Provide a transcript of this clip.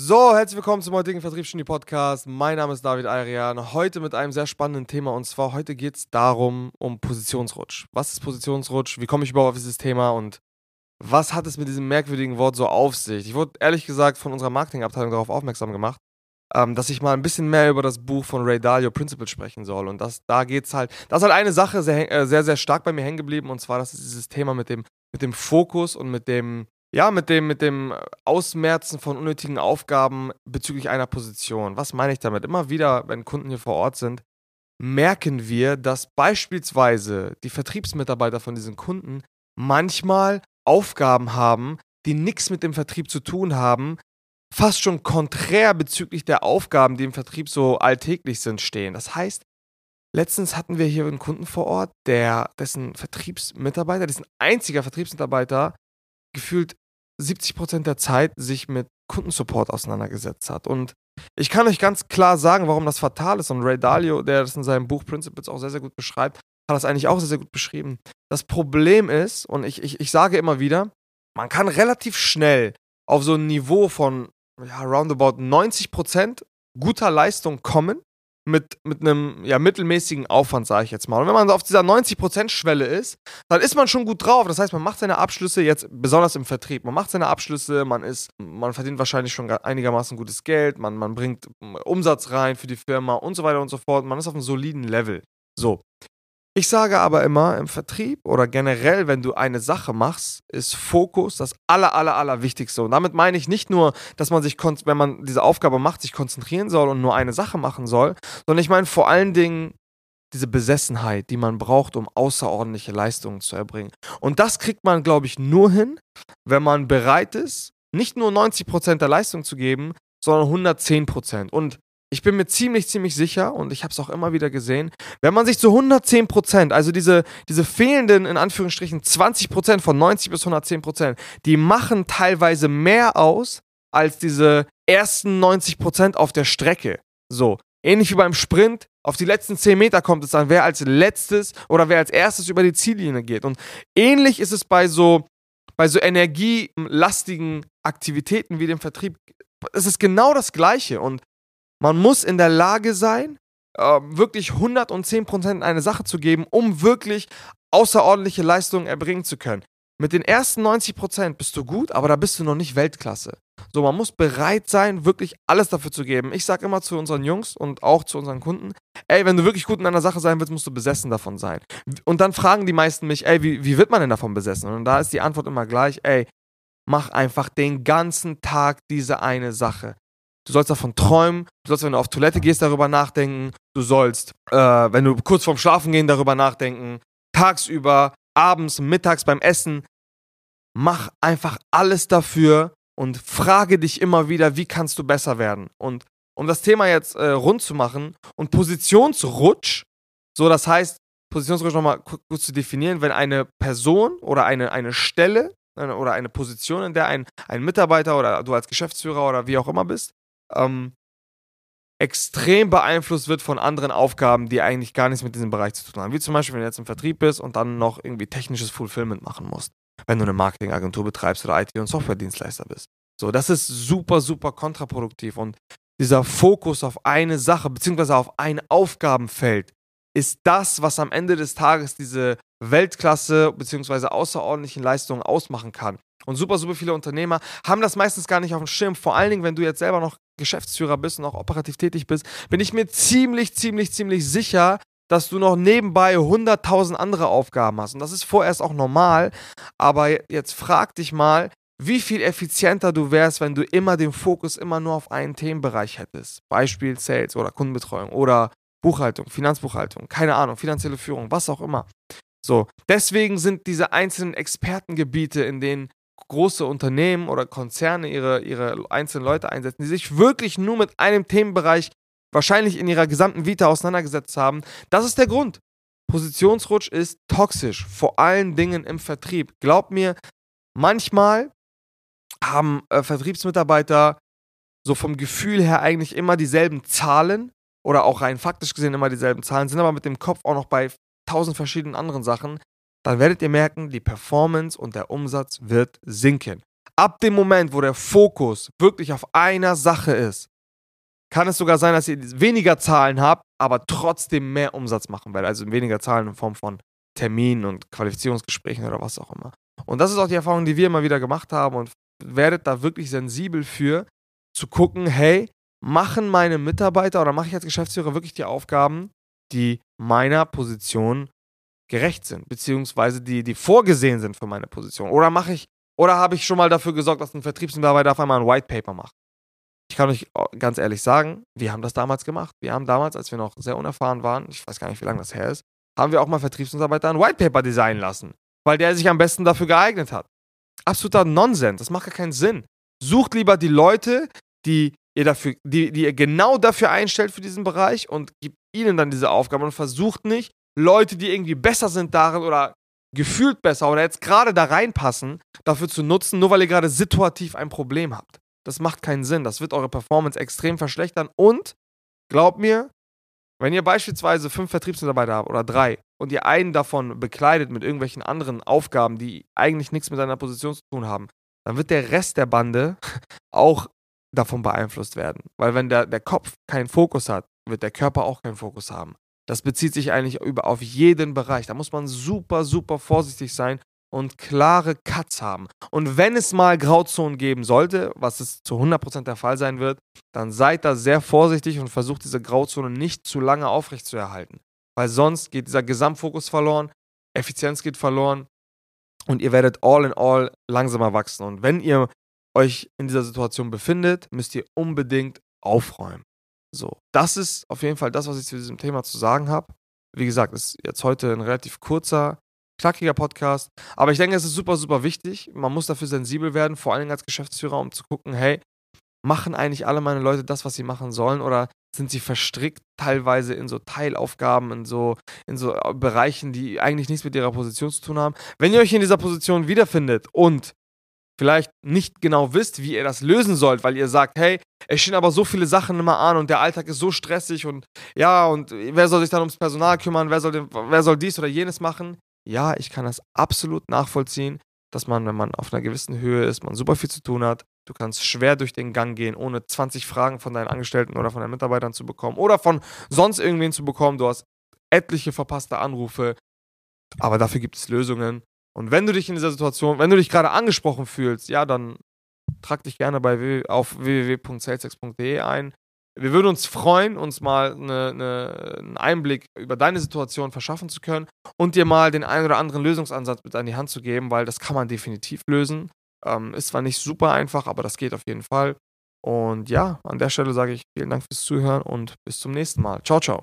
So, herzlich willkommen zum heutigen Vertriebsstudie Podcast. Mein Name ist David Ayrian. Heute mit einem sehr spannenden Thema und zwar heute geht es darum, um Positionsrutsch. Was ist Positionsrutsch? Wie komme ich überhaupt auf dieses Thema und was hat es mit diesem merkwürdigen Wort so auf sich? Ich wurde ehrlich gesagt von unserer Marketingabteilung darauf aufmerksam gemacht, ähm, dass ich mal ein bisschen mehr über das Buch von Ray Dalio Principle sprechen soll. Und das, da geht's halt, das ist halt eine Sache sehr, äh, sehr, sehr stark bei mir hängen geblieben und zwar das ist dieses Thema mit dem, mit dem Fokus und mit dem, ja, mit dem, mit dem Ausmerzen von unnötigen Aufgaben bezüglich einer Position. Was meine ich damit? Immer wieder, wenn Kunden hier vor Ort sind, merken wir, dass beispielsweise die Vertriebsmitarbeiter von diesen Kunden manchmal Aufgaben haben, die nichts mit dem Vertrieb zu tun haben, fast schon konträr bezüglich der Aufgaben, die im Vertrieb so alltäglich sind, stehen. Das heißt, letztens hatten wir hier einen Kunden vor Ort, der, dessen Vertriebsmitarbeiter, dessen einziger Vertriebsmitarbeiter gefühlt 70% der Zeit sich mit Kundensupport auseinandergesetzt hat. Und ich kann euch ganz klar sagen, warum das fatal ist. Und Ray Dalio, der das in seinem Buch Principles auch sehr, sehr gut beschreibt, hat das eigentlich auch sehr, sehr gut beschrieben. Das Problem ist, und ich, ich, ich sage immer wieder, man kann relativ schnell auf so ein Niveau von ja, roundabout 90% guter Leistung kommen mit, mit einem ja, mittelmäßigen Aufwand, sage ich jetzt mal. Und wenn man auf dieser 90%-Schwelle ist, dann ist man schon gut drauf. Das heißt, man macht seine Abschlüsse jetzt, besonders im Vertrieb, man macht seine Abschlüsse, man ist, man verdient wahrscheinlich schon einigermaßen gutes Geld, man, man bringt Umsatz rein für die Firma und so weiter und so fort. Man ist auf einem soliden Level. So. Ich sage aber immer, im Vertrieb oder generell, wenn du eine Sache machst, ist Fokus das aller, aller, aller Wichtigste. Und damit meine ich nicht nur, dass man sich, wenn man diese Aufgabe macht, sich konzentrieren soll und nur eine Sache machen soll, sondern ich meine vor allen Dingen diese Besessenheit, die man braucht, um außerordentliche Leistungen zu erbringen. Und das kriegt man, glaube ich, nur hin, wenn man bereit ist, nicht nur 90% der Leistung zu geben, sondern 110%. Und ich bin mir ziemlich, ziemlich sicher und ich habe es auch immer wieder gesehen, wenn man sich zu 110 Prozent, also diese, diese fehlenden, in Anführungsstrichen, 20 Prozent von 90 bis 110 Prozent, die machen teilweise mehr aus als diese ersten 90 Prozent auf der Strecke. So, ähnlich wie beim Sprint, auf die letzten 10 Meter kommt es dann, wer als letztes oder wer als erstes über die Ziellinie geht. Und ähnlich ist es bei so, bei so energielastigen Aktivitäten wie dem Vertrieb. Es ist genau das Gleiche und man muss in der Lage sein, äh, wirklich 110% in eine Sache zu geben, um wirklich außerordentliche Leistungen erbringen zu können. Mit den ersten 90% bist du gut, aber da bist du noch nicht Weltklasse. So, man muss bereit sein, wirklich alles dafür zu geben. Ich sage immer zu unseren Jungs und auch zu unseren Kunden, ey, wenn du wirklich gut in einer Sache sein willst, musst du besessen davon sein. Und dann fragen die meisten mich, ey, wie, wie wird man denn davon besessen? Und da ist die Antwort immer gleich, ey, mach einfach den ganzen Tag diese eine Sache. Du sollst davon träumen. Du sollst, wenn du auf Toilette gehst, darüber nachdenken. Du sollst, äh, wenn du kurz vorm Schlafen gehen, darüber nachdenken. Tagsüber, abends, mittags beim Essen. Mach einfach alles dafür und frage dich immer wieder, wie kannst du besser werden. Und um das Thema jetzt äh, rund zu machen und Positionsrutsch, so das heißt, Positionsrutsch nochmal kurz zu definieren, wenn eine Person oder eine, eine Stelle äh, oder eine Position, in der ein, ein Mitarbeiter oder du als Geschäftsführer oder wie auch immer bist, ähm, extrem beeinflusst wird von anderen Aufgaben, die eigentlich gar nichts mit diesem Bereich zu tun haben. Wie zum Beispiel, wenn du jetzt im Vertrieb bist und dann noch irgendwie technisches Fulfillment machen musst, wenn du eine Marketingagentur betreibst oder IT- und Softwaredienstleister bist. So, das ist super, super kontraproduktiv und dieser Fokus auf eine Sache beziehungsweise auf ein Aufgabenfeld ist das, was am Ende des Tages diese Weltklasse beziehungsweise außerordentlichen Leistungen ausmachen kann. Und super, super viele Unternehmer haben das meistens gar nicht auf dem Schirm. Vor allen Dingen, wenn du jetzt selber noch Geschäftsführer bist und auch operativ tätig bist, bin ich mir ziemlich, ziemlich, ziemlich sicher, dass du noch nebenbei 100.000 andere Aufgaben hast. Und das ist vorerst auch normal. Aber jetzt frag dich mal, wie viel effizienter du wärst, wenn du immer den Fokus immer nur auf einen Themenbereich hättest. Beispiel Sales oder Kundenbetreuung oder Buchhaltung, Finanzbuchhaltung, keine Ahnung, finanzielle Führung, was auch immer. So, deswegen sind diese einzelnen Expertengebiete, in denen große Unternehmen oder Konzerne ihre, ihre einzelnen Leute einsetzen, die sich wirklich nur mit einem Themenbereich wahrscheinlich in ihrer gesamten Vita auseinandergesetzt haben. Das ist der Grund. Positionsrutsch ist toxisch, vor allen Dingen im Vertrieb. Glaub mir, manchmal haben äh, Vertriebsmitarbeiter so vom Gefühl her eigentlich immer dieselben Zahlen oder auch rein faktisch gesehen immer dieselben Zahlen, sind aber mit dem Kopf auch noch bei tausend verschiedenen anderen Sachen dann werdet ihr merken, die Performance und der Umsatz wird sinken. Ab dem Moment, wo der Fokus wirklich auf einer Sache ist, kann es sogar sein, dass ihr weniger Zahlen habt, aber trotzdem mehr Umsatz machen werdet. Also weniger Zahlen in Form von Terminen und Qualifizierungsgesprächen oder was auch immer. Und das ist auch die Erfahrung, die wir immer wieder gemacht haben und werdet da wirklich sensibel für, zu gucken, hey, machen meine Mitarbeiter oder mache ich als Geschäftsführer wirklich die Aufgaben, die meiner Position gerecht sind, beziehungsweise die, die vorgesehen sind für meine Position? Oder mache ich, oder habe ich schon mal dafür gesorgt, dass ein Vertriebsmitarbeiter auf einmal ein White Paper macht? Ich kann euch ganz ehrlich sagen, wir haben das damals gemacht. Wir haben damals, als wir noch sehr unerfahren waren, ich weiß gar nicht, wie lange das her ist, haben wir auch mal Vertriebsmitarbeiter ein White Paper designen lassen, weil der sich am besten dafür geeignet hat. Absoluter Nonsens, das macht gar keinen Sinn. Sucht lieber die Leute, die ihr dafür, die, die ihr genau dafür einstellt für diesen Bereich und gibt ihnen dann diese Aufgabe und versucht nicht, Leute, die irgendwie besser sind darin oder gefühlt besser oder jetzt gerade da reinpassen, dafür zu nutzen, nur weil ihr gerade situativ ein Problem habt. Das macht keinen Sinn. Das wird eure Performance extrem verschlechtern. Und glaubt mir, wenn ihr beispielsweise fünf Vertriebsmitarbeiter habt oder drei und ihr einen davon bekleidet mit irgendwelchen anderen Aufgaben, die eigentlich nichts mit seiner Position zu tun haben, dann wird der Rest der Bande auch davon beeinflusst werden. Weil wenn der, der Kopf keinen Fokus hat, wird der Körper auch keinen Fokus haben. Das bezieht sich eigentlich über, auf jeden Bereich. Da muss man super, super vorsichtig sein und klare Cuts haben. Und wenn es mal Grauzonen geben sollte, was es zu 100% der Fall sein wird, dann seid da sehr vorsichtig und versucht diese Grauzone nicht zu lange aufrechtzuerhalten. Weil sonst geht dieser Gesamtfokus verloren, Effizienz geht verloren und ihr werdet all in all langsamer wachsen. Und wenn ihr euch in dieser Situation befindet, müsst ihr unbedingt aufräumen. So, das ist auf jeden Fall das, was ich zu diesem Thema zu sagen habe. Wie gesagt, ist jetzt heute ein relativ kurzer, knackiger Podcast, aber ich denke, es ist super, super wichtig. Man muss dafür sensibel werden, vor allem als Geschäftsführer, um zu gucken, hey, machen eigentlich alle meine Leute das, was sie machen sollen oder sind sie verstrickt teilweise in so Teilaufgaben, in so, in so Bereichen, die eigentlich nichts mit ihrer Position zu tun haben. Wenn ihr euch in dieser Position wiederfindet und vielleicht nicht genau wisst, wie ihr das lösen sollt, weil ihr sagt, hey, es stehen aber so viele Sachen immer an und der Alltag ist so stressig und ja, und wer soll sich dann ums Personal kümmern, wer soll, wer soll dies oder jenes machen? Ja, ich kann das absolut nachvollziehen, dass man, wenn man auf einer gewissen Höhe ist, man super viel zu tun hat, du kannst schwer durch den Gang gehen, ohne 20 Fragen von deinen Angestellten oder von deinen Mitarbeitern zu bekommen oder von sonst irgendwen zu bekommen. Du hast etliche verpasste Anrufe, aber dafür gibt es Lösungen und wenn du dich in dieser Situation, wenn du dich gerade angesprochen fühlst, ja, dann trag dich gerne bei auf www.salesex.de ein. Wir würden uns freuen, uns mal eine, eine, einen Einblick über deine Situation verschaffen zu können und dir mal den einen oder anderen Lösungsansatz mit an die Hand zu geben, weil das kann man definitiv lösen. Ähm, ist zwar nicht super einfach, aber das geht auf jeden Fall. Und ja, an der Stelle sage ich vielen Dank fürs Zuhören und bis zum nächsten Mal. Ciao, ciao.